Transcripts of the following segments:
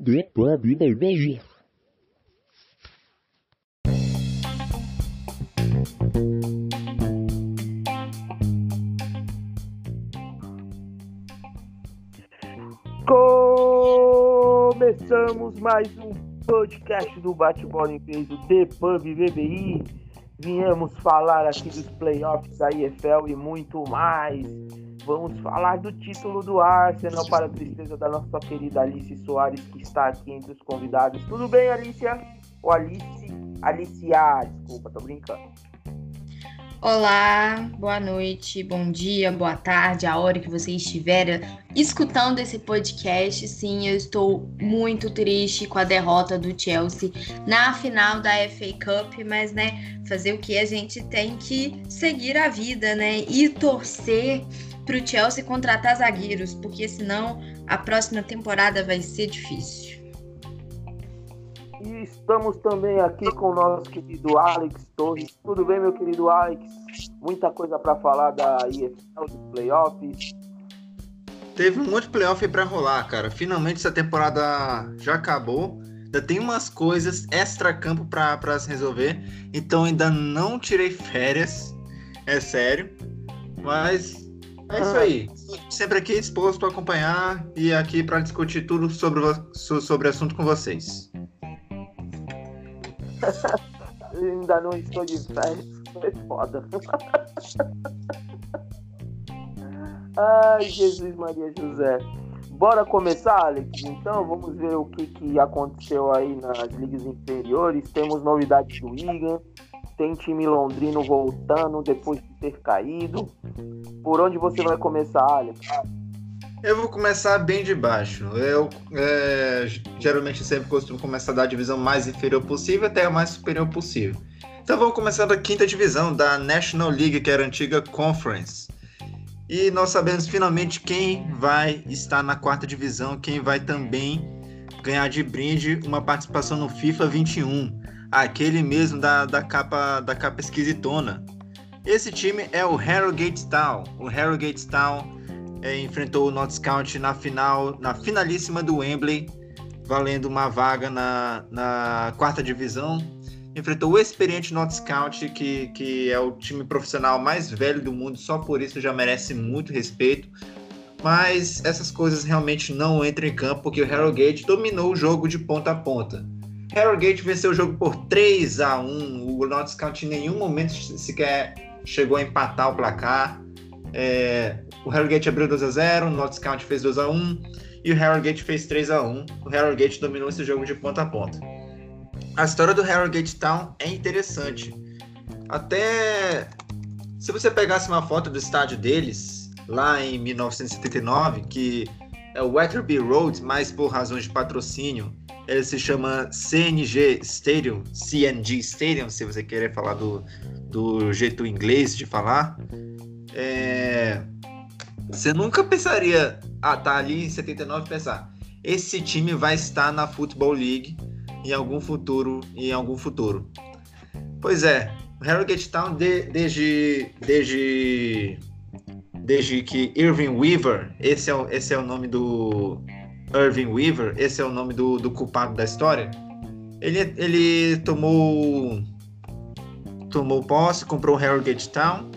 do Pub BBG. Começamos mais um podcast do Bate-Bola em Peso The Pub BBI. Viemos falar aqui dos playoffs da IFL e muito mais. Vamos falar do título do Arsenal para a tristeza da nossa querida Alice Soares, que está aqui entre os convidados. Tudo bem, Alicia? Ou Alice? Alicia, desculpa, tô brincando. Olá, boa noite, bom dia, boa tarde, a hora que você estiver escutando esse podcast. Sim, eu estou muito triste com a derrota do Chelsea na final da FA Cup, mas né, fazer o que a gente tem que seguir a vida, né? E torcer para o Chelsea contratar zagueiros, porque senão a próxima temporada vai ser difícil. E estamos também aqui com o nosso querido Alex Torres. Tudo bem, meu querido Alex? Muita coisa para falar da EFL, dos playoffs. Teve um monte de playoff para rolar, cara. Finalmente essa temporada já acabou. Ainda tem umas coisas extra-campo para se resolver. Então ainda não tirei férias. É sério. Mas é isso aí. Sempre aqui disposto a acompanhar e aqui para discutir tudo sobre o sobre assunto com vocês. Ainda não estou de férias, foi foda. Ai, Jesus Maria José. Bora começar, Alex? Então, vamos ver o que, que aconteceu aí nas ligas inferiores. Temos novidades do Wigan, tem time londrino voltando depois de ter caído. Por onde você vai começar, Alex? Eu vou começar bem de baixo. Eu é, geralmente sempre costumo começar da divisão mais inferior possível até a mais superior possível. Então vamos começar da quinta divisão da National League, que era a antiga Conference. E nós sabemos finalmente quem vai estar na quarta divisão, quem vai também ganhar de brinde uma participação no FIFA 21, aquele mesmo da, da capa da capa esquisitona. Esse time é o Harrogate Town. O Harrogate Town é, enfrentou o Notts County na final, na finalíssima do Wembley, valendo uma vaga na, na quarta divisão. Enfrentou o experiente Notts County, que, que é o time profissional mais velho do mundo, só por isso já merece muito respeito. Mas essas coisas realmente não entram em campo, porque o Harrogate dominou o jogo de ponta a ponta. Harrogate venceu o jogo por 3 a 1 O Notts County em nenhum momento sequer chegou a empatar o placar. É, o Harrogate abriu 2 a 0 o Notts County fez 2 a 1 e o Harrogate fez 3 a 1 O Harrogate dominou esse jogo de ponta a ponta. A história do Harrogate Town é interessante. Até se você pegasse uma foto do estádio deles, lá em 1979, que é o Wetherby Road, mas por razões de patrocínio, ele se chama CNG Stadium, CNG Stadium, se você querer falar do, do jeito inglês de falar. É, você nunca pensaria, ah, tá ali em 79 pensar, esse time vai estar na Football League em algum futuro, em algum futuro. Pois é, o Harrogate Town de, desde desde desde que Irving Weaver, esse é o, esse é o nome do Irving Weaver, esse é o nome do, do culpado da história. Ele, ele tomou tomou posse, comprou o Harrogate Town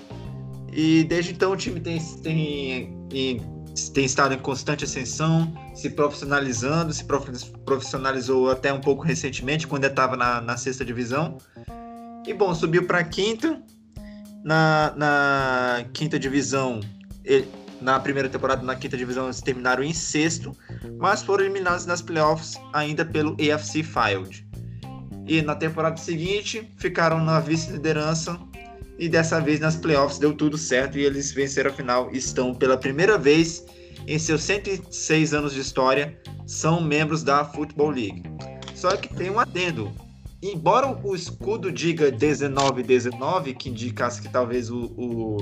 e desde então o time tem, tem, tem estado em constante ascensão, se profissionalizando, se profissionalizou até um pouco recentemente, quando estava na, na sexta divisão. E bom, subiu para quinta. Na, na quinta divisão, na primeira temporada na quinta divisão, eles terminaram em sexto, mas foram eliminados nas playoffs ainda pelo AFC Field. E na temporada seguinte, ficaram na vice-liderança e dessa vez nas playoffs deu tudo certo e eles venceram a final. Estão pela primeira vez em seus 106 anos de história, são membros da Football League. Só que tem um adendo. Embora o escudo diga 1919, que indicasse que talvez o, o,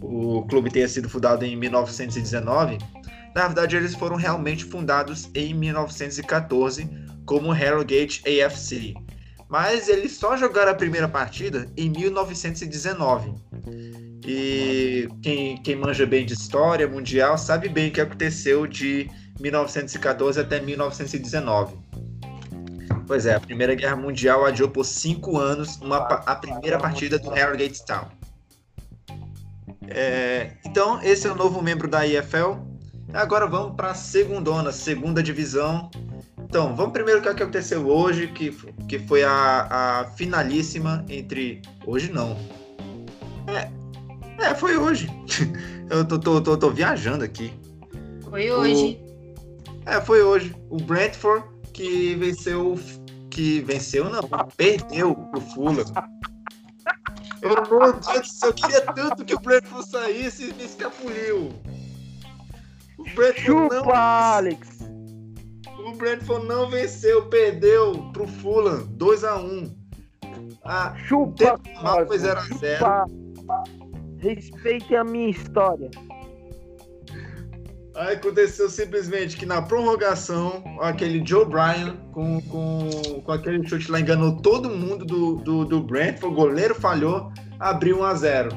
o clube tenha sido fundado em 1919, na verdade eles foram realmente fundados em 1914 como Harrogate AFC mas eles só jogaram a primeira partida em 1919. E quem, quem manja bem de história mundial sabe bem o que aconteceu de 1914 até 1919. Pois é, a Primeira Guerra Mundial adiou por cinco anos uma, a primeira partida do Harrogate Town. É, então, esse é o novo membro da IFL. Agora vamos para a segundona, segunda divisão. Então, vamos primeiro o que aconteceu hoje, que, que foi a, a finalíssima entre. Hoje não. É, é foi hoje. Eu tô, tô, tô, tô viajando aqui. Foi hoje. O... É, foi hoje. O Brentford que venceu. Que venceu, não, perdeu o Fulham. Eu, meu Deus do céu, eu queria tanto que o Brentford saísse e me escapuliu. O Brentford Chupa, não... Alex! O Brentford não venceu, perdeu pro Fulham 2x1. Ah, Chupa! Mal foi 0x0. Respeitem a minha história. Aí aconteceu simplesmente que na prorrogação, aquele Joe Bryan, com, com, com aquele chute lá, enganou todo mundo do, do, do Brentford, o goleiro falhou, abriu 1 a 0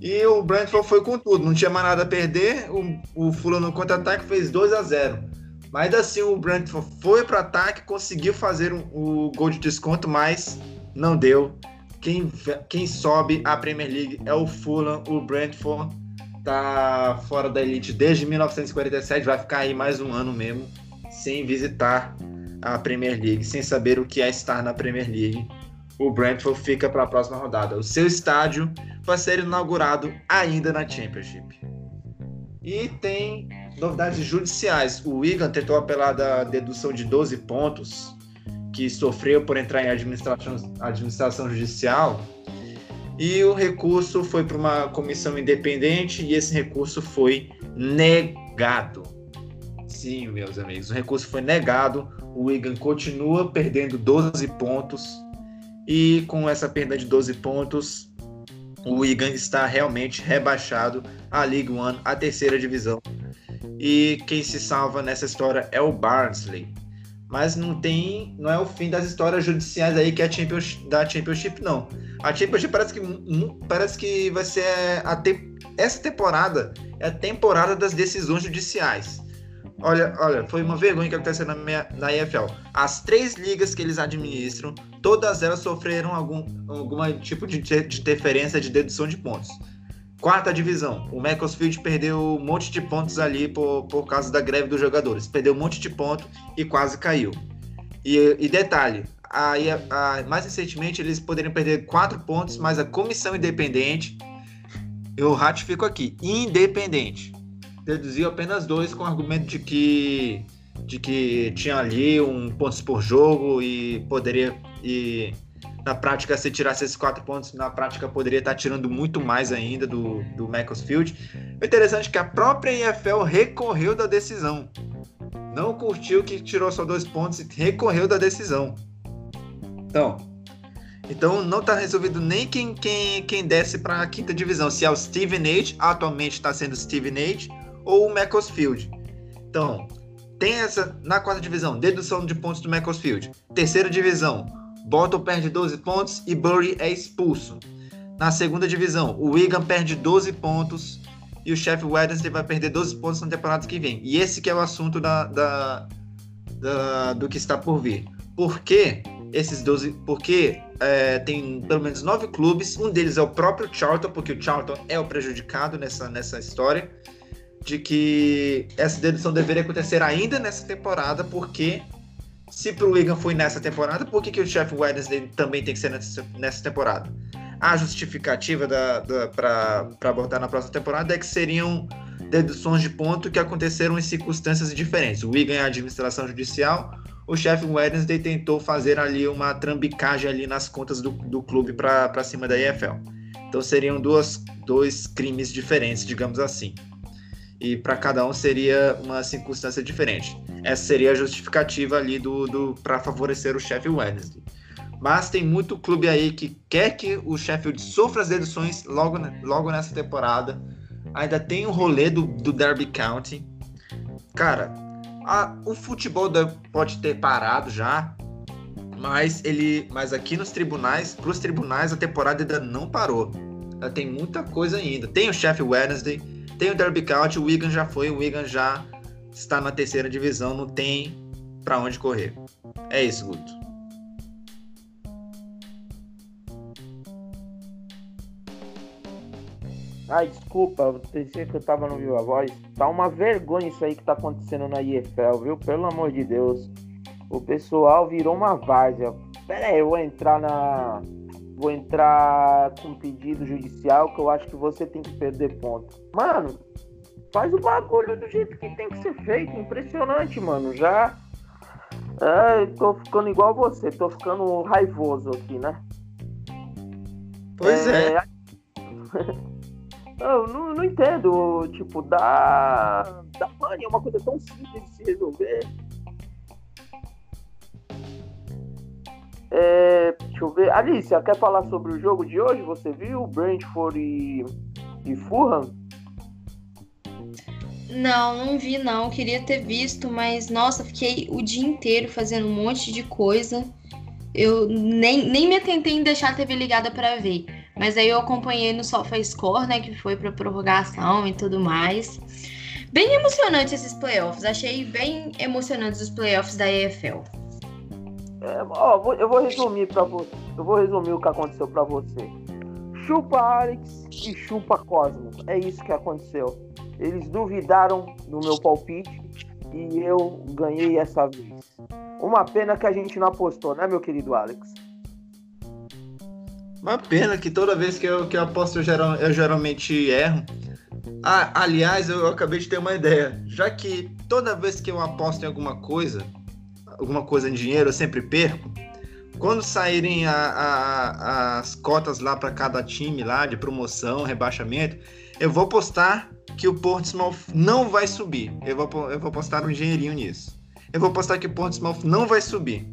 E o Brentford foi com tudo, não tinha mais nada a perder, o, o Fulano no contra-ataque fez 2 a 0 Mas assim o Brentford foi para ataque, conseguiu fazer o um, um gol de desconto, mas não deu. Quem, quem sobe a Premier League é o Fulham, o Brentford tá fora da elite desde 1947, vai ficar aí mais um ano mesmo sem visitar a Premier League, sem saber o que é estar na Premier League. O Brentford fica para a próxima rodada. O seu estádio vai ser inaugurado ainda na Championship. E tem novidades judiciais. O Wigan tentou apelar da dedução de 12 pontos que sofreu por entrar em administração, administração judicial e o recurso foi para uma comissão independente e esse recurso foi negado. Sim, meus amigos, o recurso foi negado. O Wigan continua perdendo 12 pontos e com essa perda de 12 pontos, o Wigan está realmente rebaixado à League One, a terceira divisão. E quem se salva nessa história é o Barnsley. Mas não tem, não é o fim das histórias judiciais aí que é a da Championship não. A Championship parece que, parece que vai ser a te, essa temporada é a temporada das decisões judiciais. Olha, olha, foi uma vergonha que aconteceu na, minha, na EFL. As três ligas que eles administram, todas elas sofreram algum alguma tipo de, de interferência de dedução de pontos. Quarta divisão, o Macclesfield perdeu um monte de pontos ali por, por causa da greve dos jogadores. Perdeu um monte de pontos e quase caiu. E, e detalhe, aí, mais recentemente eles poderiam perder quatro pontos, mas a comissão independente, eu ratifico aqui, independente, deduziu apenas dois com o argumento de que de que tinha ali um pontos por jogo e poderia e na prática se tirasse esses quatro pontos na prática poderia estar tirando muito mais ainda do do Macclesfield. O interessante é que a própria EFL recorreu da decisão, não curtiu que tirou só dois pontos e recorreu da decisão. Então, então não está resolvido nem quem, quem, quem desce para a quinta divisão, se é o Steven Age, atualmente está sendo Steven Age, ou o Macclesfield. Então, tem essa na quarta divisão, dedução de pontos do Macclesfield. Terceira divisão, Bolton perde 12 pontos e Bury é expulso. Na segunda divisão, o Wigan perde 12 pontos e o Sheffield Wednesday vai perder 12 pontos na temporada que vem. E esse que é o assunto da, da, da do que está por vir. Por quê? esses 12, porque é, tem pelo menos nove clubes, um deles é o próprio Charlton, porque o Charlton é o prejudicado nessa, nessa história, de que essa dedução deveria acontecer ainda nessa temporada, porque se pro Wigan foi nessa temporada, por que, que o Sheffield Wednesday também tem que ser nessa, nessa temporada? A justificativa da, da para abordar na próxima temporada é que seriam deduções de ponto que aconteceram em circunstâncias diferentes. O Wigan é a administração judicial, o chefe Wednesday tentou fazer ali uma trambicagem ali nas contas do, do clube para cima da EFL. Então seriam duas, dois crimes diferentes, digamos assim. E para cada um seria uma circunstância diferente. Essa seria a justificativa ali do, do para favorecer o Sheffield Wednesday. Mas tem muito clube aí que quer que o Sheffield sofra as deduções logo, logo nessa temporada. Ainda tem o rolê do, do Derby County. Cara, a, o futebol pode ter parado já, mas ele, mas aqui nos tribunais, para os tribunais a temporada ainda não parou. tem muita coisa ainda. Tem o Sheffield Wednesday, tem o Derby County, o Wigan já foi, o Wigan já está na terceira divisão, não tem para onde correr. É isso, Guto. Ai, desculpa, pensei que eu tava no Viva Voz. Tá uma vergonha isso aí que tá acontecendo na IFL, viu? Pelo amor de Deus. O pessoal virou uma várzea. Pera aí, eu vou entrar na. Vou entrar com pedido judicial que eu acho que você tem que perder ponto. Mano, faz o bagulho do jeito que tem que ser feito. Impressionante, mano. Já. É, tô ficando igual você, tô ficando raivoso aqui, né? Pois é. é... Eu não, não entendo, tipo, dá. dá pane, é uma coisa tão simples de se resolver. É, deixa eu ver. Alicia, quer falar sobre o jogo de hoje? Você viu? Brentford e, e Fulham? Não, não vi não. Queria ter visto, mas nossa, fiquei o dia inteiro fazendo um monte de coisa. Eu nem, nem me atentei em deixar a TV ligada para ver. Mas aí eu acompanhei no SofaScore, né, que foi para prorrogação e tudo mais. Bem emocionante esses playoffs. Achei bem emocionantes os playoffs da EFL. É, ó, eu vou resumir para você. Eu vou resumir o que aconteceu para você. Chupa Alex e chupa Cosmo. É isso que aconteceu. Eles duvidaram do meu palpite e eu ganhei essa vez. Uma pena que a gente não apostou, né, meu querido Alex? Uma pena que toda vez que eu, que eu aposto eu, geral, eu geralmente erro. Ah, aliás, eu acabei de ter uma ideia. Já que toda vez que eu aposto em alguma coisa, alguma coisa em dinheiro, eu sempre perco. Quando saírem a, a, as cotas lá para cada time lá de promoção, rebaixamento, eu vou postar que o Portsmouth não vai subir. Eu vou, eu vou postar um dinheirinho nisso. Eu vou postar que o Portsmouth não vai subir.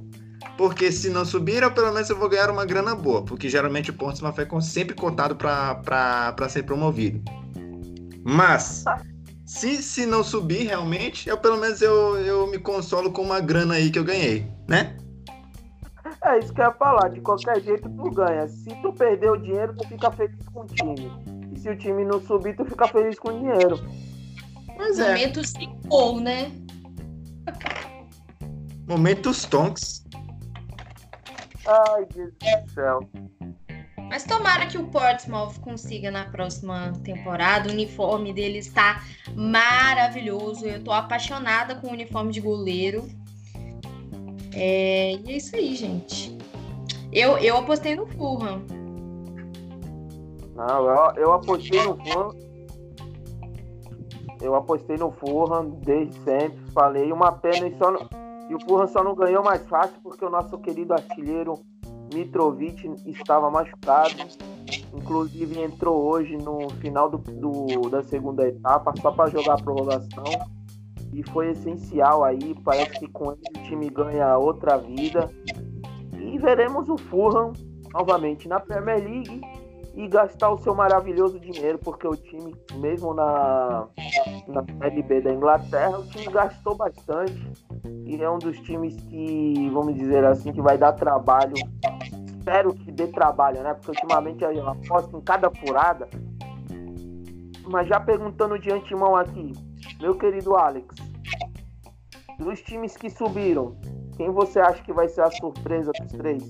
Porque se não subir, eu, pelo menos eu vou ganhar uma grana boa. Porque geralmente o Portsmouth é sempre cotado para ser promovido. Mas, se, se não subir realmente, eu pelo menos eu, eu me consolo com uma grana aí que eu ganhei, né? É isso que eu ia falar. De qualquer jeito, tu ganha. Se tu perder o dinheiro, tu fica feliz com o time. E se o time não subir, tu fica feliz com o dinheiro. Mas é. Momento sem gol, né? Momentos tonks. Ai, Jesus do céu. Mas tomara que o Portsmouth consiga na próxima temporada. O uniforme dele está maravilhoso. Eu tô apaixonada com o uniforme de goleiro. É, e é isso aí, gente. Eu, eu apostei no Fulham. Não, eu, eu apostei no Fulham. Eu apostei no Fulham desde sempre. Falei uma pena e só. E o Fulham só não ganhou mais fácil porque o nosso querido artilheiro Mitrovic estava machucado. Inclusive entrou hoje no final do, do da segunda etapa só para jogar a prorrogação. E foi essencial aí. Parece que com ele o time ganha outra vida. E veremos o Fulham novamente na Premier League e gastar o seu maravilhoso dinheiro, porque o time, mesmo na, na LB da Inglaterra, o time gastou bastante e é um dos times que, vamos dizer assim, que vai dar trabalho. Espero que dê trabalho, né? Porque ultimamente eu aposto em cada furada. Mas já perguntando de antemão aqui, meu querido Alex, dos times que subiram, quem você acha que vai ser a surpresa dos três?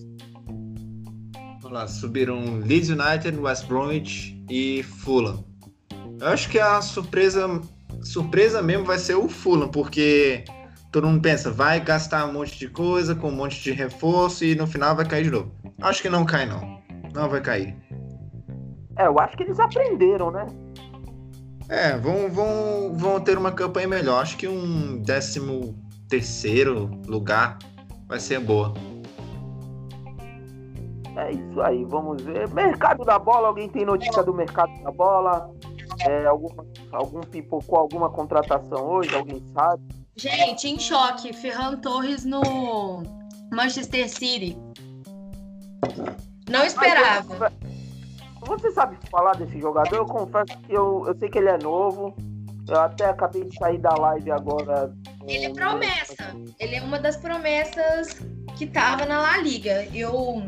lá, subiram Leeds United, West Bromwich e Fulham. Eu acho que a surpresa, surpresa mesmo vai ser o Fulham, porque todo mundo pensa, vai gastar um monte de coisa, com um monte de reforço e no final vai cair de novo. Acho que não cai, não. Não vai cair. É, eu acho que eles aprenderam, né? É, vão, vão, vão ter uma campanha melhor. Acho que um décimo terceiro lugar vai ser boa. É isso aí, vamos ver. Mercado da bola, alguém tem notícia do mercado da bola? É, alguma, algum pipocou alguma contratação hoje? Alguém sabe? Gente, em choque. Ferran Torres no Manchester City. Não esperava. você sabe falar desse jogador? Eu confesso que eu, eu sei que ele é novo. Eu até acabei de sair da live agora. Ele é promessa. Ele é uma das promessas que tava na La Liga. Eu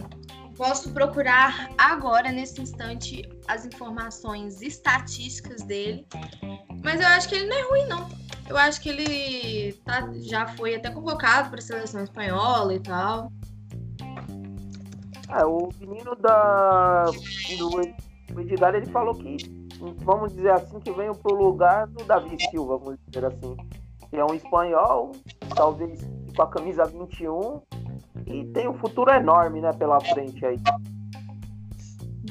posso procurar agora, nesse instante, as informações estatísticas dele. Mas eu acho que ele não é ruim, não. Eu acho que ele tá, já foi até convocado para a seleção espanhola e tal. É, o menino da, do Edgar, ele falou que, vamos dizer assim, que veio pro lugar do Davi Silva, vamos dizer assim. Que é um espanhol, talvez com a camisa 21, e tem um futuro enorme, né, pela frente aí.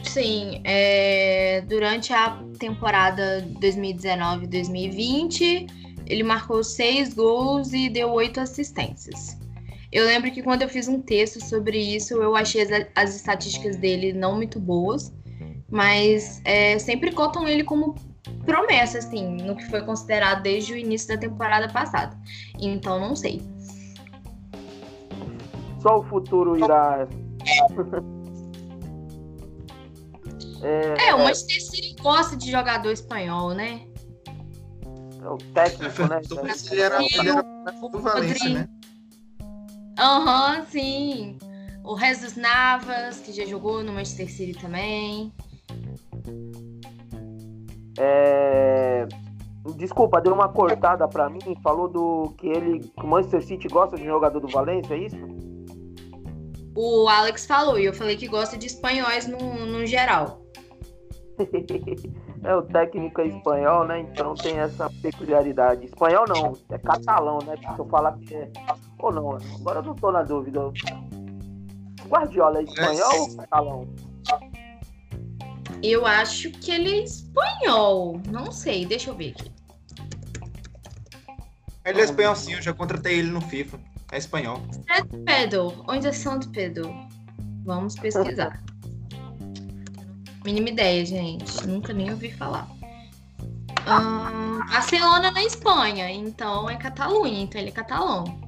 Sim, é, durante a temporada 2019-2020, ele marcou seis gols e deu oito assistências. Eu lembro que quando eu fiz um texto sobre isso, eu achei as, as estatísticas dele não muito boas, mas é, sempre cotam ele como promessa, assim, no que foi considerado desde o início da temporada passada. Então, não sei. Só o futuro irá. é, é, o Manchester City gosta de jogador espanhol, né? É o técnico, né? Ele era, ele era do Valência, né? Aham, uhum, sim. O Jesus Navas, que já jogou no Manchester City também. É... Desculpa, deu uma cortada para mim. Falou do que ele, que o Manchester City gosta de jogador do Valência, é isso? O Alex falou e eu falei que gosta de espanhóis no, no geral. é, o técnico é espanhol, né? Então tem essa peculiaridade. Espanhol não, é catalão, né? Se eu falar que é. Ou não, agora eu não tô na dúvida. Guardiola é espanhol ou catalão? Eu acho que ele é espanhol. Não sei, deixa eu ver aqui. Ele é espanhol sim, eu já contratei ele no FIFA. É espanhol. Santo Pedro. Onde é Santo Pedro? Vamos pesquisar. Mínima ideia, gente. Nunca nem ouvi falar. Barcelona na Espanha, então é Catalunha, então ele é catalão.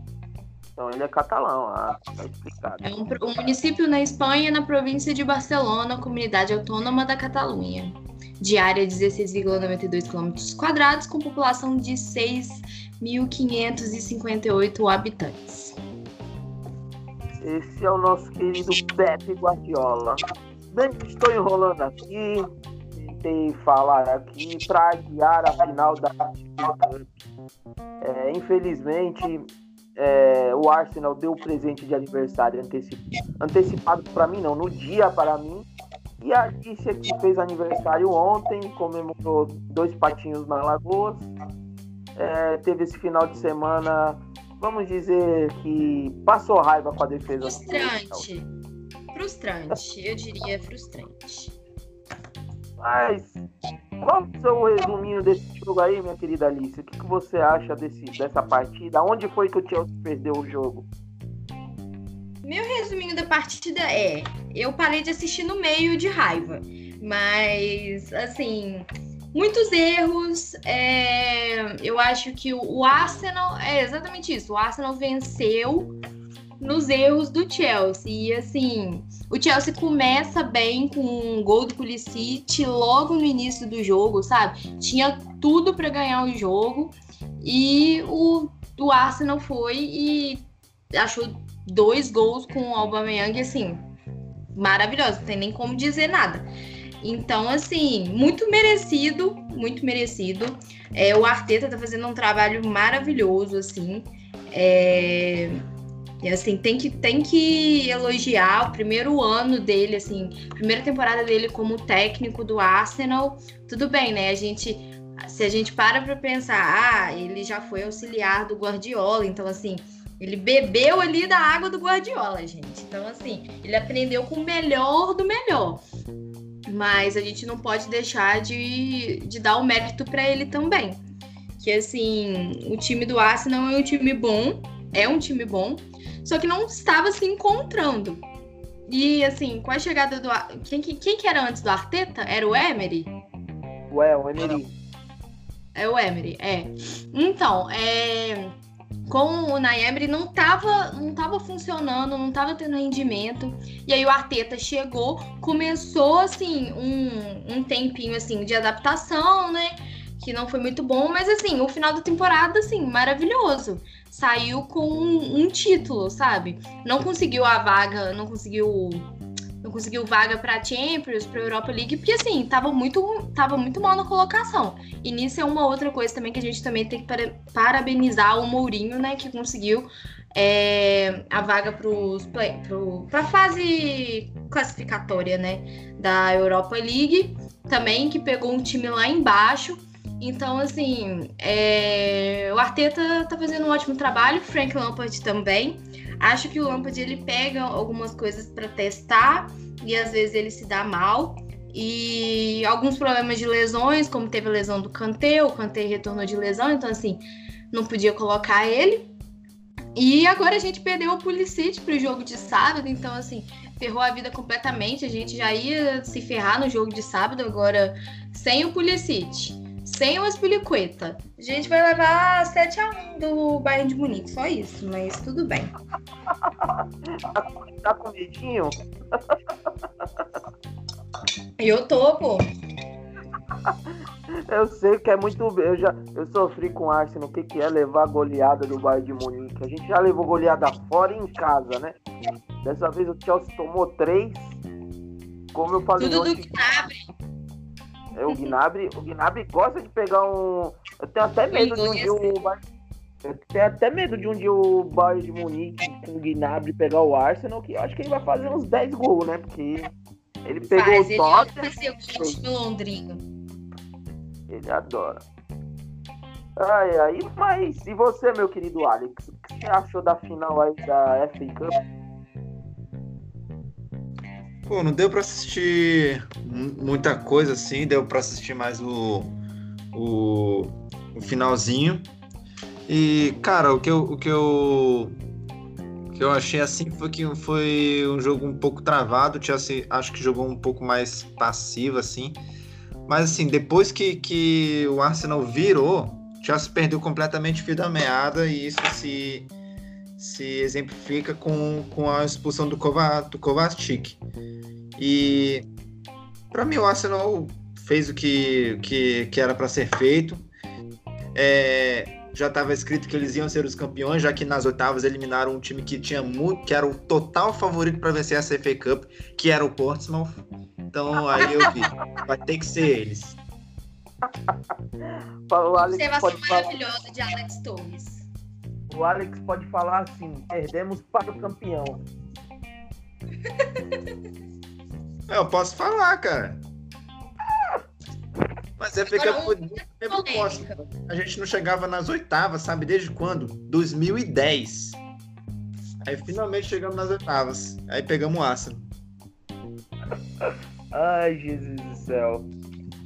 Então ele é catalão, ah, tá explicado. É um, um município na Espanha, na província de Barcelona, comunidade autônoma da Catalunha. De área 16,92 km, com população de 6.558 habitantes. Esse é o nosso querido Pepe Guardiola. Bem, estou enrolando aqui. Tentei falar aqui para adiar a final da é, Infelizmente, é, o Arsenal deu o presente de aniversário antecipado, antecipado para mim, não, no dia para mim. E a Alicia, que fez aniversário ontem, comemorou dois patinhos na Lagoas. É, teve esse final de semana, vamos dizer que passou raiva com a defesa. Frustrante. Frustrante, eu diria frustrante. Mas qual é o resuminho desse jogo aí, minha querida Alice? O que, que você acha desse, dessa partida? Onde foi que o Chelsea perdeu o jogo? Meu resuminho da partida é: eu parei de assistir no meio de raiva, mas assim, muitos erros. É, eu acho que o Arsenal é exatamente isso. O Arsenal venceu nos erros do Chelsea. E assim, o Chelsea começa bem com um gol do Pulisic logo no início do jogo, sabe? Tinha tudo para ganhar o jogo e o, o Arsenal foi e achou dois gols com o Aubameyang assim, maravilhoso, não tem nem como dizer nada. Então, assim, muito merecido, muito merecido. É, o Arteta tá fazendo um trabalho maravilhoso, assim. É, e assim, tem que, tem que elogiar o primeiro ano dele, assim, primeira temporada dele como técnico do Arsenal. Tudo bem, né? A gente, se a gente para pra pensar, ah, ele já foi auxiliar do Guardiola, então assim, ele bebeu ali da água do Guardiola, gente. Então, assim, ele aprendeu com o melhor do melhor. Mas a gente não pode deixar de, de dar o mérito para ele também. Que assim, o time do Arsenal é um time bom, é um time bom, só que não estava se encontrando. E assim, com a chegada do. Quem, quem, que era antes do Arteta? Era o Emery? Ué, o Emery. É o Emery, é. Então, é, com o Naemery não estava não tava funcionando, não estava tendo rendimento. E aí o Arteta chegou, começou assim um, um tempinho assim de adaptação, né? Que não foi muito bom, mas assim, o final da temporada assim, maravilhoso saiu com um, um título, sabe? Não conseguiu a vaga, não conseguiu não conseguiu vaga para Champions, para Europa League, porque assim, tava muito, tava muito mal na colocação. E nisso é uma outra coisa também que a gente também tem que parabenizar o Mourinho, né, que conseguiu é, a vaga para a fase classificatória, né, da Europa League, também que pegou um time lá embaixo. Então, assim, é, o Arteta tá fazendo um ótimo trabalho, Frank Lampard também. Acho que o Lampard ele pega algumas coisas para testar e às vezes ele se dá mal. E alguns problemas de lesões, como teve a lesão do Kanté, o Kanté retornou de lesão, então assim, não podia colocar ele. E agora a gente perdeu o Pulisic pro jogo de sábado, então assim, ferrou a vida completamente. A gente já ia se ferrar no jogo de sábado, agora sem o Pulisic sem o Aspilicueta. A gente vai levar 7x1 do Bayern de Munique, só isso, mas tudo bem. tá com medinho? Eu tô, pô. Eu sei que é muito. Eu já eu sofri com o Arsenal. O que, que é levar a goleada do Bayern de Munique? A gente já levou goleada fora e em casa, né? Dessa vez o Chelsea tomou três. Como eu falei Tudo hoje, do Gnabry. É, o Gnabry, o Gnabry gosta de pegar um. Eu tenho até medo de um dia o eu tenho até medo de um dia o Bayern de Munique com o Gnabry pegar o Arsenal, que eu acho que ele vai fazer uns 10 gols, né? Porque ele pegou Faz, o ele Tottenham. Ele no Londrina. Ele adora. Ai, ai, mas e você, meu querido Alex? O que você achou da final aí da FA Cup? Pô, não deu pra assistir muita coisa assim, deu pra assistir mais o, o, o finalzinho. E, cara, o que eu, o que eu, que eu achei assim foi que foi um jogo um pouco travado. O Chelsea acho que jogou um pouco mais passivo, assim. Mas, assim, depois que, que o Arsenal virou, o Chelsea perdeu completamente o fio da meada e isso se se exemplifica com, com a expulsão do, Kovac, do Kovacic. E para mim o Arsenal fez o que, que, que era para ser feito. É, já estava escrito que eles iam ser os campeões, já que nas oitavas eliminaram um time que tinha muito, que era o total favorito para vencer a FA Cup, que era o Portsmouth. Então aí eu vi, vai ter que ser eles. Observação maravilhosa de Alex Torres o Alex pode falar assim: perdemos para o campeão. Eu posso falar, cara. Mas é porque foi tempo A gente não chegava nas oitavas, sabe? Desde quando? 2010. Aí finalmente chegamos nas oitavas. Aí pegamos o Arsenal. Ai, Jesus do céu.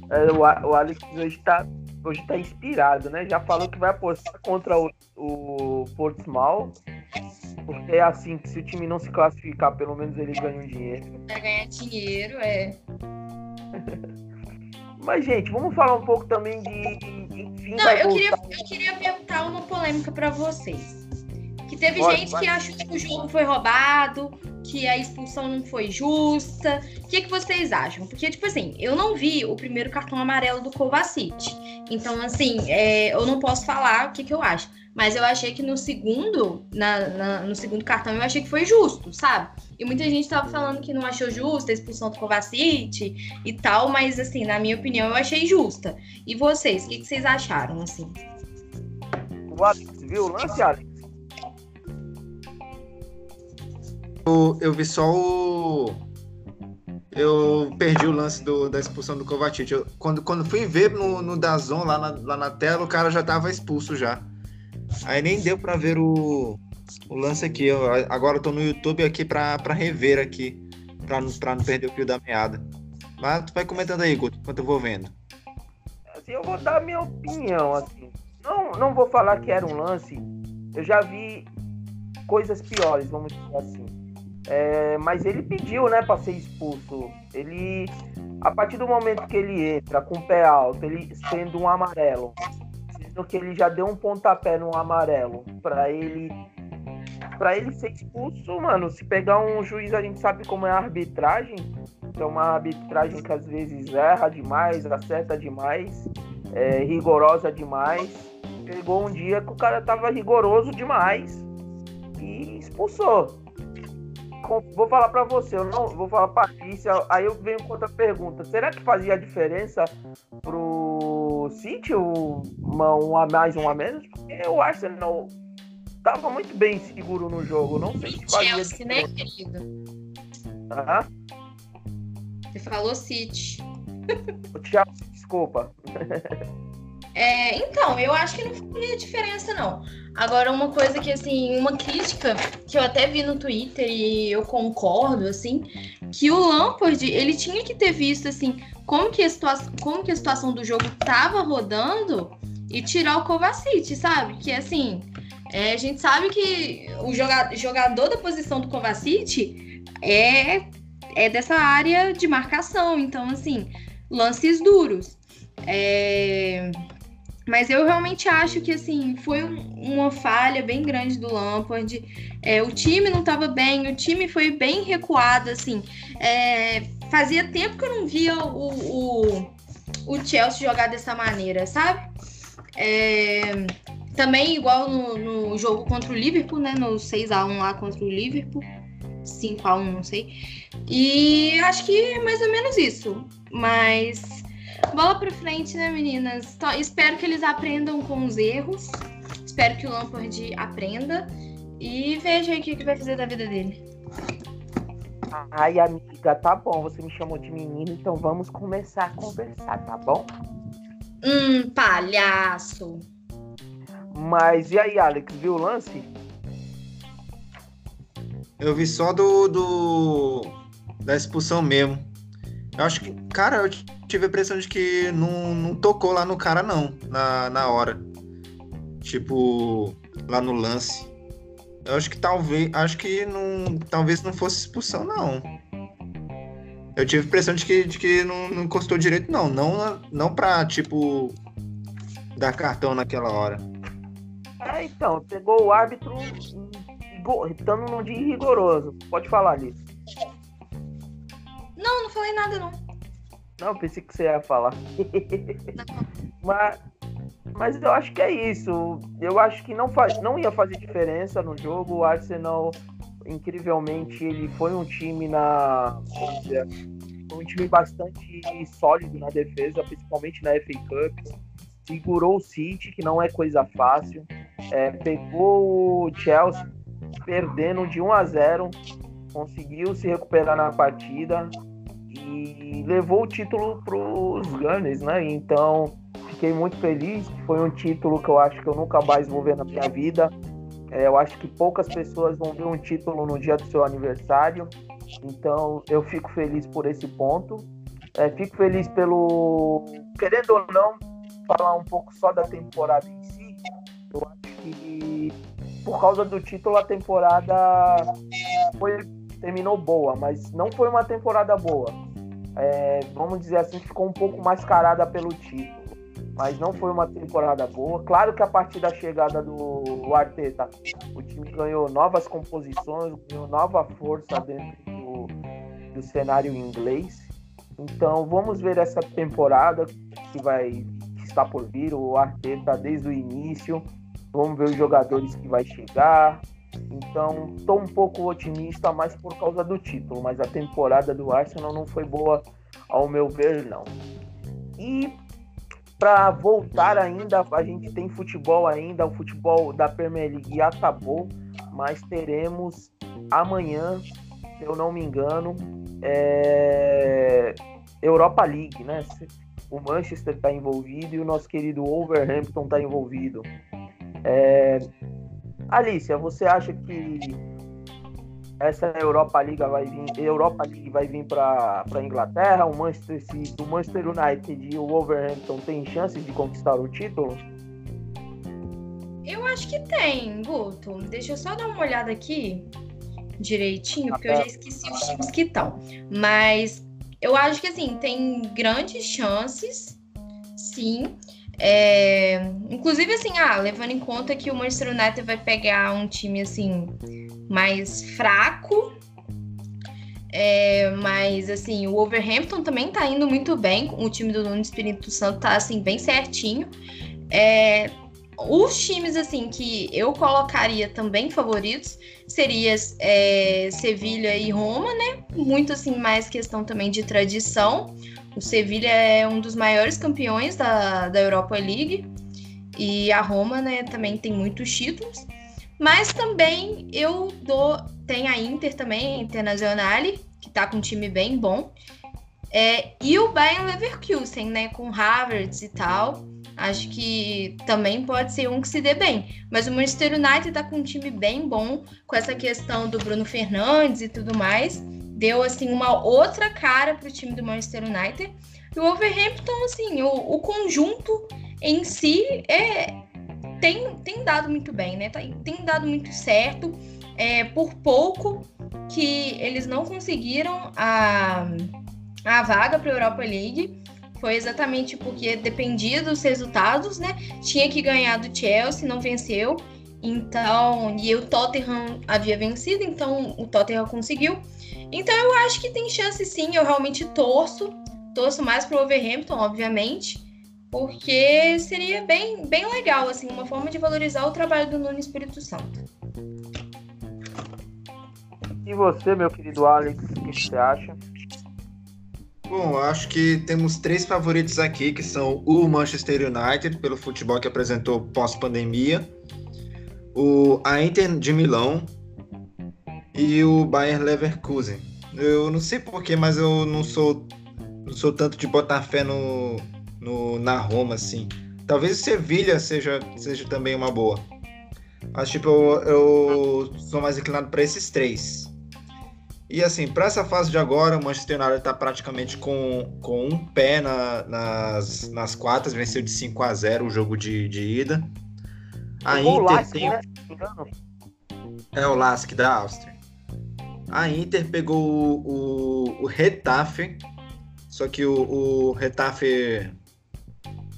É, o, o Alex hoje tá hoje tá inspirado, né? Já falou que vai apostar contra o, o Portsmouth. Porque é assim que se o time não se classificar, pelo menos ele ganha um dinheiro. Vai ganhar dinheiro, é. Mas, gente, vamos falar um pouco também de. Enfim, não, eu queria, eu queria perguntar uma polêmica para vocês. Que teve pode, gente que achou que o jogo foi roubado, que a expulsão não foi justa. O que, que vocês acham? Porque, tipo assim, eu não vi o primeiro cartão amarelo do Kovacic. Então, assim, é, eu não posso falar o que, que eu acho. Mas eu achei que no segundo, na, na, no segundo cartão, eu achei que foi justo, sabe? E muita gente tava falando que não achou justa a expulsão do Kovacic e tal, mas assim, na minha opinião, eu achei justa. E vocês, o que, que vocês acharam, assim? O Alex viu o lance, Alex? Eu, eu vi só o eu perdi o lance do, da expulsão do Kovacic. Eu, quando, quando fui ver no, no Dazon, lá na, lá na tela, o cara já tava expulso já. Aí nem deu para ver o, o lance aqui. Eu, agora eu tô no YouTube aqui para rever aqui, para não, pra não perder o fio da meada. Mas tu vai comentando aí, Guto, enquanto eu vou vendo. Assim, eu vou dar minha opinião, assim. Não, não vou falar que era um lance. Eu já vi coisas piores, vamos dizer assim. É, mas ele pediu, né, para ser expulso. Ele, a partir do momento que ele entra com o pé alto, ele sendo um amarelo, sendo que ele já deu um pontapé no amarelo para ele, para ele ser expulso, mano. Se pegar um juiz, a gente sabe como é a arbitragem. É uma arbitragem que às vezes erra demais, acerta demais, é rigorosa demais. Pegou um dia que o cara tava rigoroso demais e expulsou. Vou falar para você, eu não vou falar pra Alicia, aí eu venho com outra pergunta. Será que fazia diferença pro City uma, um a mais, um a menos? Porque o Arsenal tava muito bem seguro no jogo, não sei se fazia Chelsea, né, querido? Aham. Você falou City. O Thiago, desculpa. É, então, eu acho que não faria diferença, não. Agora, uma coisa que, assim, uma crítica que eu até vi no Twitter e eu concordo, assim, que o Lampard, ele tinha que ter visto, assim, como que a, situa como que a situação do jogo tava rodando e tirar o Kovacic, sabe? Que, assim, é, a gente sabe que o joga jogador da posição do Kovacic é, é dessa área de marcação. Então, assim, lances duros. É... Mas eu realmente acho que assim foi um- uma falha bem grande do Lampard. É, o time não estava bem, o time foi bem recuado, assim. É, fazia tempo que eu não via o, o, o Chelsea jogar dessa maneira, sabe? É, também igual no, no jogo contra o Liverpool, né? No 6x1 lá contra o Liverpool. 5x1, não sei. E acho que é mais ou menos isso. Mas bola pra frente, né, meninas? Espero que eles aprendam com os erros. Espero que o Lampard aprenda. E veja aí o que, que vai fazer da vida dele. Ai, amiga, tá bom, você me chamou de menina, então vamos começar a conversar, tá bom? Hum, palhaço. Mas e aí, Alex, viu o lance? Eu vi só do, do da expulsão mesmo. Eu acho que, cara, eu tive a impressão de que não, não tocou lá no cara, não, na, na hora. Tipo, lá no lance. Eu acho que talvez. Acho que não. Talvez não fosse expulsão, não. Eu tive a impressão de que, de que não, não encostou direito, não. Não, não pra, tipo, dar cartão naquela hora. É, então, pegou o árbitro estando num dia rigoroso. Pode falar, Alice. Não, não falei nada, não. Não, pensei que você ia falar. mas, mas eu acho que é isso. Eu acho que não, faz, não ia fazer diferença no jogo. O Arsenal, incrivelmente, ele foi um time na. dizer, um time bastante sólido na defesa, principalmente na FA Cup. Segurou o City, que não é coisa fácil. É, pegou o Chelsea perdendo de 1 a 0 conseguiu se recuperar na partida e levou o título para os Gunners, né? Então fiquei muito feliz. Foi um título que eu acho que eu nunca mais vou ver na minha vida. É, eu acho que poucas pessoas vão ver um título no dia do seu aniversário. Então eu fico feliz por esse ponto. É, fico feliz pelo. Querendo ou não, falar um pouco só da temporada em si. Eu acho que por causa do título a temporada foi, terminou boa, mas não foi uma temporada boa. É, vamos dizer assim, ficou um pouco mascarada pelo título. Mas não foi uma temporada boa. Claro que a partir da chegada do, do Arteta, o time ganhou novas composições, ganhou nova força dentro do, do cenário inglês. Então vamos ver essa temporada que vai está por vir, o Arteta desde o início. Vamos ver os jogadores que vai chegar. Então, estou um pouco otimista, mais por causa do título, mas a temporada do Arsenal não foi boa, ao meu ver, não. E para voltar ainda, a gente tem futebol ainda, o futebol da Premier League acabou, mas teremos amanhã, se eu não me engano, é, Europa League, né? O Manchester está envolvido e o nosso querido Wolverhampton está envolvido. É, Alicia, você acha que essa Europa Liga vai vir, Europa League vai vir para a Inglaterra? O Manchester City, o Manchester United e o Wolverhampton têm chances de conquistar o título? Eu acho que tem, Guto. Deixa eu só dar uma olhada aqui direitinho, porque eu já esqueci os times que estão. Mas eu acho que assim, tem grandes chances, sim. É, inclusive, assim, ah, levando em conta que o Manchester United vai pegar um time assim mais fraco. É, mas assim, o Wolverhampton também tá indo muito bem. O time do Nuno Espírito Santo tá assim, bem certinho. É, os times assim que eu colocaria também favoritos seria é, Sevilha e Roma, né? Muito assim mais questão também de tradição. O Sevilha é um dos maiores campeões da, da Europa League e a Roma, né, também tem muitos títulos. Mas também eu dou tem a Inter também, Internazionale, que tá com um time bem bom. É, e o Bayern Leverkusen, né, com Havertz e tal. Acho que também pode ser um que se dê bem. Mas o Manchester United tá com um time bem bom, com essa questão do Bruno Fernandes e tudo mais. Deu, assim, uma outra cara pro time do Manchester United. E o Wolverhampton, assim, o, o conjunto em si é, tem, tem dado muito bem, né? Tem, tem dado muito certo. É, por pouco que eles não conseguiram a, a vaga para a Europa League foi exatamente porque dependia dos resultados, né? Tinha que ganhar do Chelsea, não venceu. Então, e o Tottenham havia vencido, então o Tottenham conseguiu. Então eu acho que tem chance sim, eu realmente torço, torço mais pro Overhampton, obviamente, porque seria bem, bem legal, assim, uma forma de valorizar o trabalho do Nuno Espírito Santo. E você, meu querido Alex, o que você acha? Bom, acho que temos três favoritos aqui, que são o Manchester United, pelo futebol que apresentou pós-pandemia, o a Inter de Milão e o Bayern Leverkusen. Eu não sei porquê, mas eu não sou não sou tanto de botar fé no, no na Roma assim. Talvez o Sevilha seja seja também uma boa. Mas tipo eu, eu sou mais inclinado para esses três. E assim, para essa fase de agora, o Manchester United está praticamente com, com um pé na, nas, nas quartas, venceu de 5 a 0 o jogo de, de ida. A Inter Lask, tem. Né? É o Lask da Áustria. A Inter pegou o, o, o Retafe, só que o, o Retafe.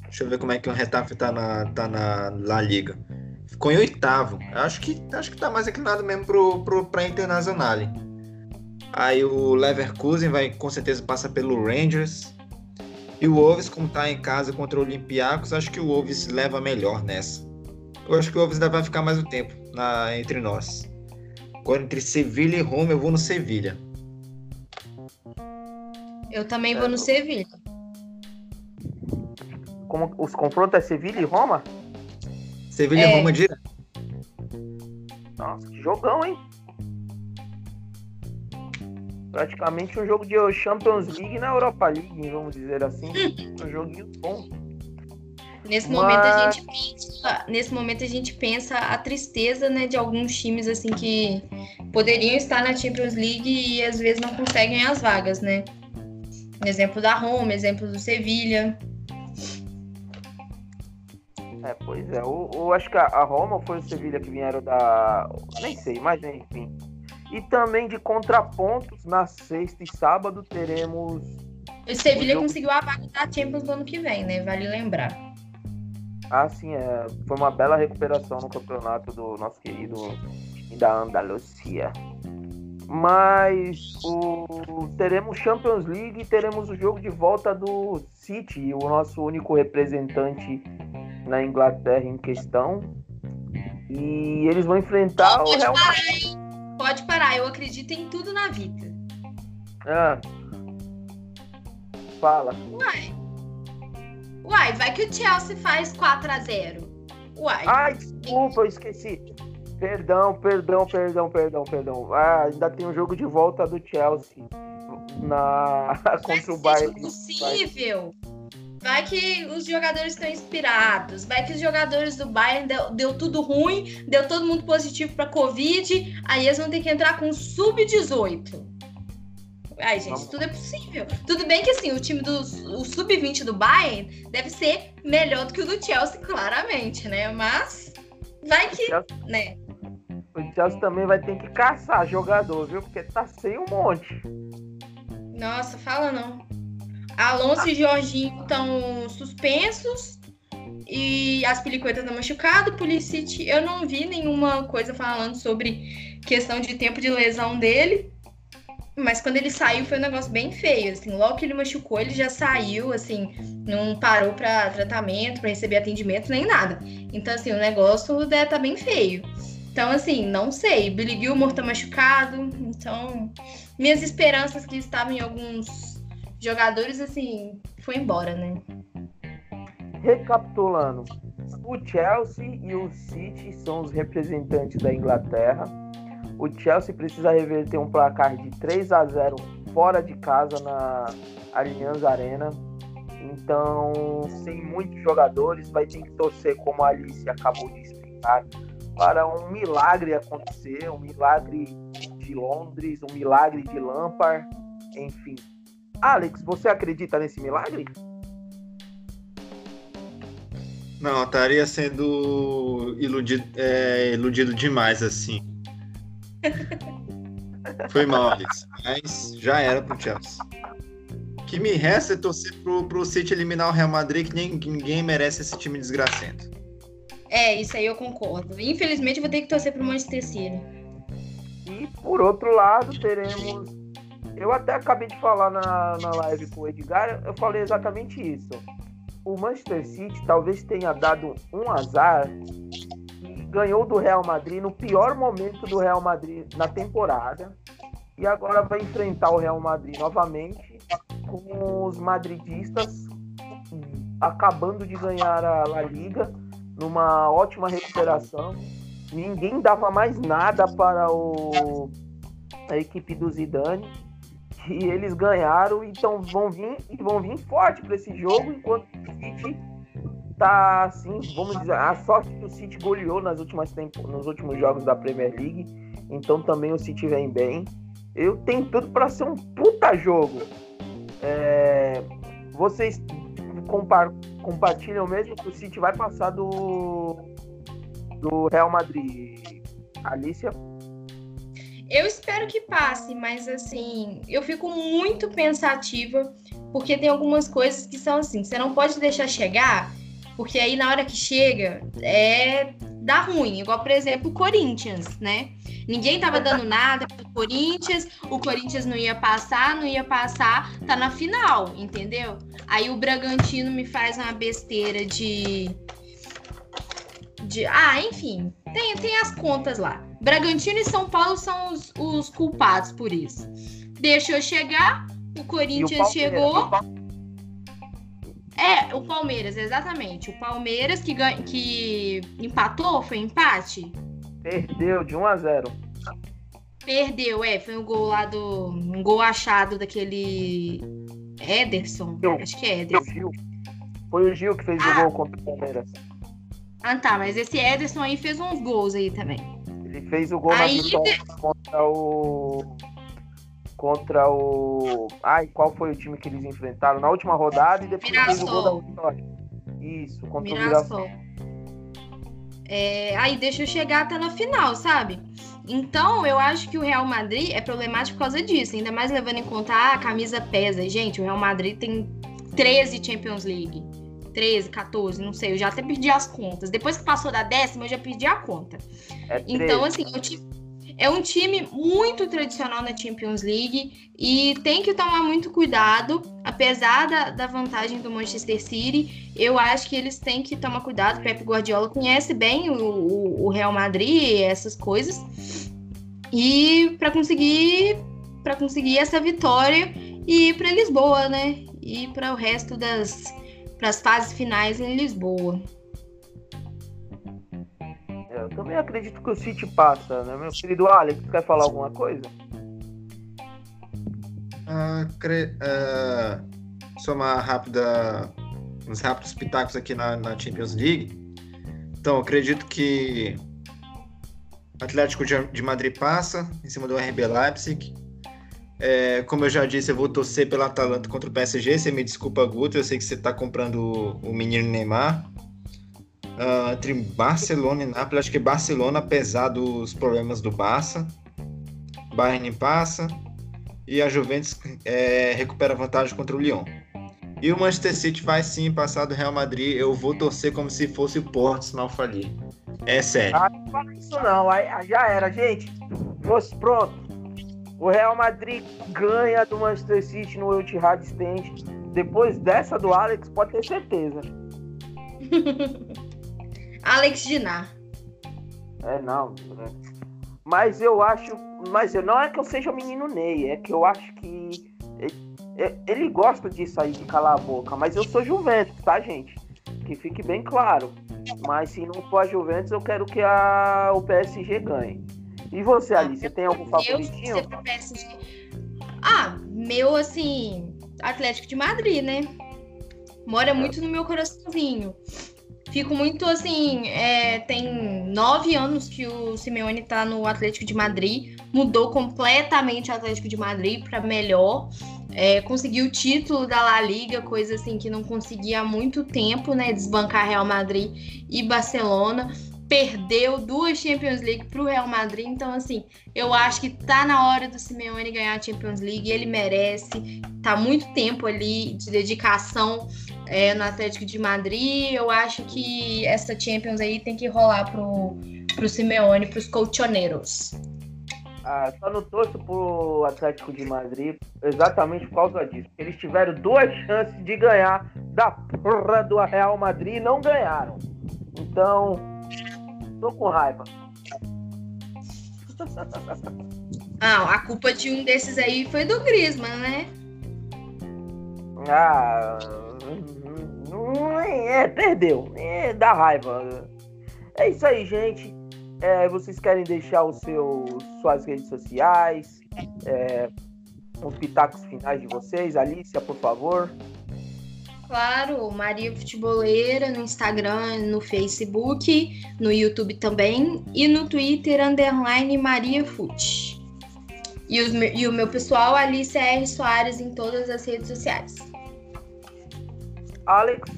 Deixa eu ver como é que o Retafe tá na, tá na La Liga. Ficou em oitavo. Acho que, acho que tá mais inclinado mesmo pro, pro, pra Internazionale. Aí o Leverkusen vai com certeza passar pelo Rangers. E o Wolves, como tá em casa contra o Olympiacos, acho que o Wolves leva melhor nessa. Eu acho que o Wolves ainda vai ficar mais um tempo na, entre nós. Agora entre Sevilha e Roma, eu vou no Sevilha. Eu também vou no Sevilha. Como os confrontos é Sevilha e Roma? Sevilha é. e Roma direto. Nossa, que jogão, hein? praticamente um jogo de Champions League na Europa League, vamos dizer assim. um joguinho bom. Nesse Mas... momento a gente pensa, nesse momento a gente pensa a tristeza, né, de alguns times assim que poderiam estar na Champions League e às vezes não conseguem as vagas, né? Exemplo da Roma, exemplo do Sevilha. É, pois é. Eu, eu acho que a Roma foi o Sevilha que vieram da. Nem sei, mas enfim. E também de contrapontos, na sexta e sábado teremos. O Sevilha conseguiu a vaga da Champions do ano que vem, né? Vale lembrar. Ah, sim, é. Foi uma bela recuperação no campeonato do nosso querido da Andalucia. Mas o... teremos Champions League e teremos o jogo de volta do City, o nosso único representante na Inglaterra em questão. E eles vão enfrentar o Real Madrid pode parar. Eu acredito em tudo na vida. Ah. Fala. Uai. Uai, vai que o Chelsea faz 4 a 0 Uai. Ai, desculpa, eu esqueci. Perdão, perdão, perdão, perdão, perdão. Ah, ainda tem um jogo de volta do Chelsea na contra o Bayern. Impossível. Vai que os jogadores estão inspirados. Vai que os jogadores do Bayern deu, deu tudo ruim, deu todo mundo positivo para Covid. Aí eles vão ter que entrar com sub-18. Ai, gente, tudo é possível. Tudo bem que assim, o time do sub-20 do Bayern deve ser melhor do que o do Chelsea, claramente, né? Mas vai que, né? O Chelsea também vai ter que caçar jogador, viu? Porque tá sem um monte. Nossa, fala não. Alonso e Jorginho estão suspensos e as Pelicoeta tá machucado, Pulisic, eu não vi nenhuma coisa falando sobre questão de tempo de lesão dele. Mas quando ele saiu foi um negócio bem feio, assim. Logo que ele machucou, ele já saiu, assim, não parou para tratamento, para receber atendimento, nem nada. Então, assim, o negócio deve tá bem feio. Então, assim, não sei. Billy Gilmore tá machucado, então minhas esperanças que estavam em alguns jogadores, assim, foi embora, né? Recapitulando, o Chelsea e o City são os representantes da Inglaterra. O Chelsea precisa reverter um placar de 3 a 0 fora de casa na Allianz Arena. Então, sem muitos jogadores, vai ter que torcer, como a Alice acabou de explicar, para um milagre acontecer, um milagre de Londres, um milagre de Lampard, enfim. Alex, você acredita nesse milagre? Não, estaria sendo iludido, é, iludido demais assim. Foi mal, Alex, mas já era pro Chelsea. O que me resta é torcer pro, pro City eliminar o Real Madrid, que, nem, que ninguém merece esse time desgracento. É, isso aí eu concordo. Infelizmente, vou ter que torcer pro Manchester City. E por outro lado, teremos. Eu até acabei de falar na, na live com o Edgar, eu falei exatamente isso o Manchester City talvez tenha dado um azar ganhou do Real Madrid no pior momento do Real Madrid na temporada e agora vai enfrentar o Real Madrid novamente com os madridistas acabando de ganhar a La Liga numa ótima recuperação. Ninguém dava mais nada para o, a equipe do Zidane e eles ganharam, então vão vir e vão vir forte para esse jogo, enquanto o City tá assim, vamos dizer, a sorte que o City goleou nas últimas tempo, nos últimos jogos da Premier League, então também o City vem bem. Eu tenho tudo para ser um puta jogo. É, vocês compartilham mesmo que o City vai passar do do Real Madrid, Alicia? Eu espero que passe, mas assim, eu fico muito pensativa, porque tem algumas coisas que são assim, você não pode deixar chegar, porque aí na hora que chega, é dá ruim. Igual, por exemplo, o Corinthians, né? Ninguém tava dando nada pro Corinthians, o Corinthians não ia passar, não ia passar, tá na final, entendeu? Aí o Bragantino me faz uma besteira de de. Ah, enfim, tem, tem as contas lá. Bragantino e São Paulo são os, os culpados por isso. Deixou chegar, o Corinthians o chegou. É, o Palmeiras, exatamente. O Palmeiras que, ganha, que empatou, foi empate? Perdeu de 1 a 0 Perdeu, é. Foi um gol lá do. Um gol achado daquele. Ederson. Gil. Acho que é Ederson. Foi o Gil que fez ah. o gol contra o Palmeiras. Ah, tá, mas esse Ederson aí fez uns gols aí também. Ele fez o gol aí... na vitória contra o. Contra o. Ai, qual foi o time que eles enfrentaram? Na última rodada e depois Mirassol. fez o gol da vitória. Isso, contra Mirassol. o Mirassol. É, aí deixa eu chegar até na final, sabe? Então, eu acho que o Real Madrid é problemático por causa disso, ainda mais levando em conta ah, a camisa pesa. Gente, o Real Madrid tem 13 Champions League. 13, 14, não sei, eu já até perdi as contas. Depois que passou da décima, eu já perdi a conta. É então, assim, é um time muito tradicional na Champions League e tem que tomar muito cuidado, apesar da, da vantagem do Manchester City, eu acho que eles têm que tomar cuidado. O Pep Guardiola conhece bem o, o, o Real Madrid, essas coisas, e para conseguir para conseguir essa vitória e ir para Lisboa, né? E para o resto das para as fases finais em Lisboa. Eu também acredito que o City passa, né? Meu querido Alex, quer falar alguma coisa? Uh, cre... uh, uma rápida, uns rápidos pitacos aqui na, na Champions League. Então, acredito que Atlético de Madrid passa em cima do RB Leipzig. É, como eu já disse, eu vou torcer pela Atalanta contra o PSG. Você me desculpa, Guto, eu sei que você está comprando o menino Neymar. Uh, entre Barcelona e Nápoles, acho que Barcelona, apesar dos problemas do Barça, Bayern passa e a Juventus é, recupera vantagem contra o Lyon. E o Manchester City vai sim passar do Real Madrid. Eu vou torcer como se fosse o Porto se não falir. É sério. Ah, não fala isso não, já era, gente. Pronto. O Real Madrid ganha do Manchester City no Etihad Stand. Depois dessa do Alex, pode ter certeza. Alex Dinar. É, não. né? Mas eu acho. Mas eu- não é que eu seja o menino Ney, é que eu acho que. Ele, ele gosta disso aí, de calar a boca. Mas eu sou Juventus, tá, gente? Que fique bem claro. Mas se não for a Juventus, eu quero que a, o PSG ganhe. E você, Alice, tem algum Eu favoritinho? você pro PSG. Ah, meu assim, Atlético de Madrid, né? Mora muito no meu coraçãozinho. Fico muito assim. é, tem nove anos que o Simeone tá no Atlético de Madrid. Mudou completamente o Atlético de Madrid para melhor. É, conseguiu o título da La Liga, coisa assim que não conseguia há muito tempo, né? Desbancar Real Madrid e Barcelona. Perdeu duas Champions League pro Real Madrid. Então, assim, eu acho que tá na hora do Simeone ganhar a Champions League. Ele merece. Tá muito tempo ali de dedicação é, no Atlético de Madrid. Eu acho que essa Champions aí tem que rolar pro, pro Simeone, pros colchoneiros. Ah, só não torço pro Atlético de Madrid exatamente por causa disso. Eles tiveram duas chances de ganhar da porra do Real Madrid e não ganharam. Então, tô com raiva. Ah, a culpa de um desses aí foi do Griezmann, né? Ah, é, perdeu. É, dá raiva. É isso aí, gente. É, vocês querem deixar os seus, suas redes sociais, é, os pitacos finais de vocês, Alicia, por favor. Claro, Maria Futeboleira no Instagram, no Facebook, no YouTube também e no Twitter, underline Maria Fute. E, os e o meu pessoal, Alice R. Soares, em todas as redes sociais. Alex,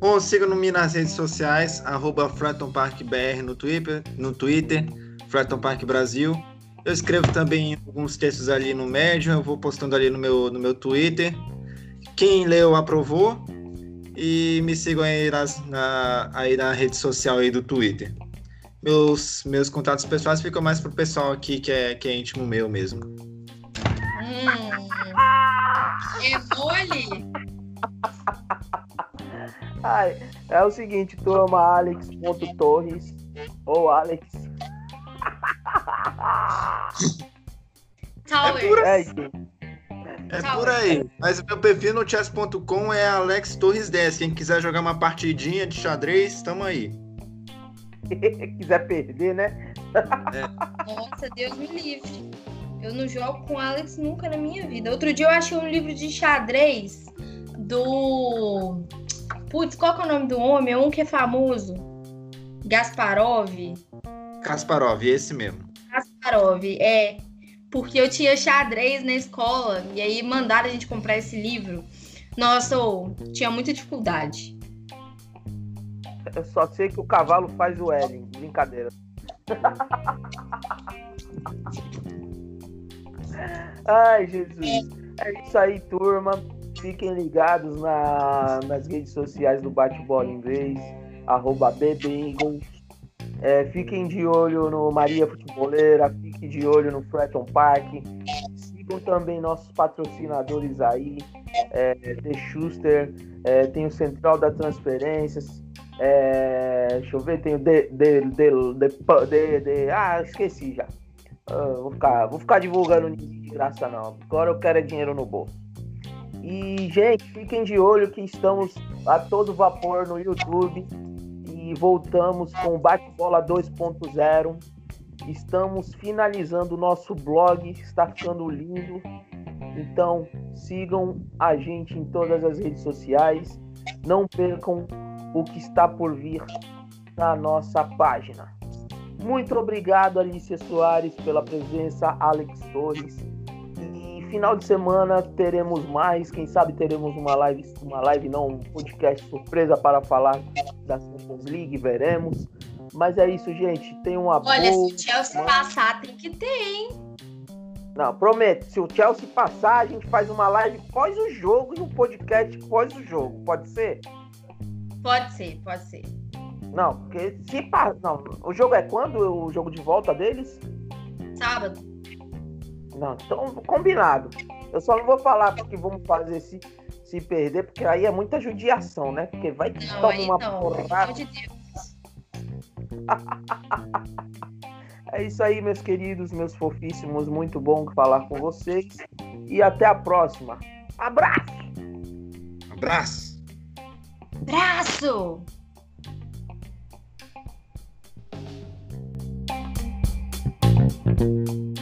Bom, sigam-me nas redes sociais, arroba Park BR no Twitter, no Twitter, Frampton Park Brasil. Eu escrevo também alguns textos ali no Medium, eu vou postando ali no meu, no meu Twitter. Quem leu, aprovou. E me sigam aí, nas, na, aí na rede social aí do Twitter. Meus, meus contatos pessoais ficam mais pro pessoal aqui que é, que é íntimo meu mesmo. Hum. É mole? Ai, é o seguinte, turma, alex.torres ou Alex. Tower. por É, gente. É Tchau. por aí. Mas o meu perfil no chess.com é Alex Torres 10. Quem quiser jogar uma partidinha de xadrez, tamo aí. quiser perder, né? Nossa, Deus me livre. Eu não jogo com Alex nunca na minha vida. Outro dia eu achei um livro de xadrez do. Putz, qual que é o nome do homem? Um que é famoso. Gasparov. Kasparov, esse mesmo. Kasparov, é. Porque eu tinha xadrez na escola e aí mandaram a gente comprar esse livro. Nossa, ô, tinha muita dificuldade. Eu só sei que o cavalo faz o Ellen. Brincadeira. Ai, Jesus. É isso aí, turma. Fiquem ligados na- nas redes sociais do Bate-Bola Inglês, arroba. É, fiquem de olho no Maria Futeboleira, fiquem de olho no Fretton Park. Sigam também nossos patrocinadores aí, é, The Schuster, é, tem o Central da Transferências, é, deixa eu ver, tem o de, de, de, de, de- Ah, esqueci já. Ah, vou, ficar, vou ficar divulgando de graça não. Agora eu quero é dinheiro no bolso. E, gente, fiquem de olho que estamos a todo vapor no YouTube. E voltamos com Bate-Bola 2.0. Estamos finalizando o nosso blog, está ficando lindo. Então, sigam a gente em todas as redes sociais. Não percam o que está por vir na nossa página. Muito obrigado, Alicia Soares, pela presença, Alex Torres. Final de semana teremos mais, quem sabe teremos uma live, uma live não, um podcast surpresa para falar da Champions League, veremos. Mas é isso, gente. Tenham uma Olha, boa. se o Chelsea passar, tem que ter, hein? Não, prometo. Se o Chelsea passar, a gente faz uma live pós o jogo e um podcast pós o jogo. Pode ser? Pode ser, pode ser. Não, porque se passar. Não, o jogo é quando? O jogo de volta deles? Sábado. Não, então combinado. Eu só não vou falar porque vamos fazer se, se perder, porque aí é muita judiação, né? Porque vai Não, tomar aí uma não, porrada. de Deus. É isso aí, meus queridos, meus fofíssimos. Muito bom falar com vocês. E até a próxima. Abraço! Abraço! Braço! Thank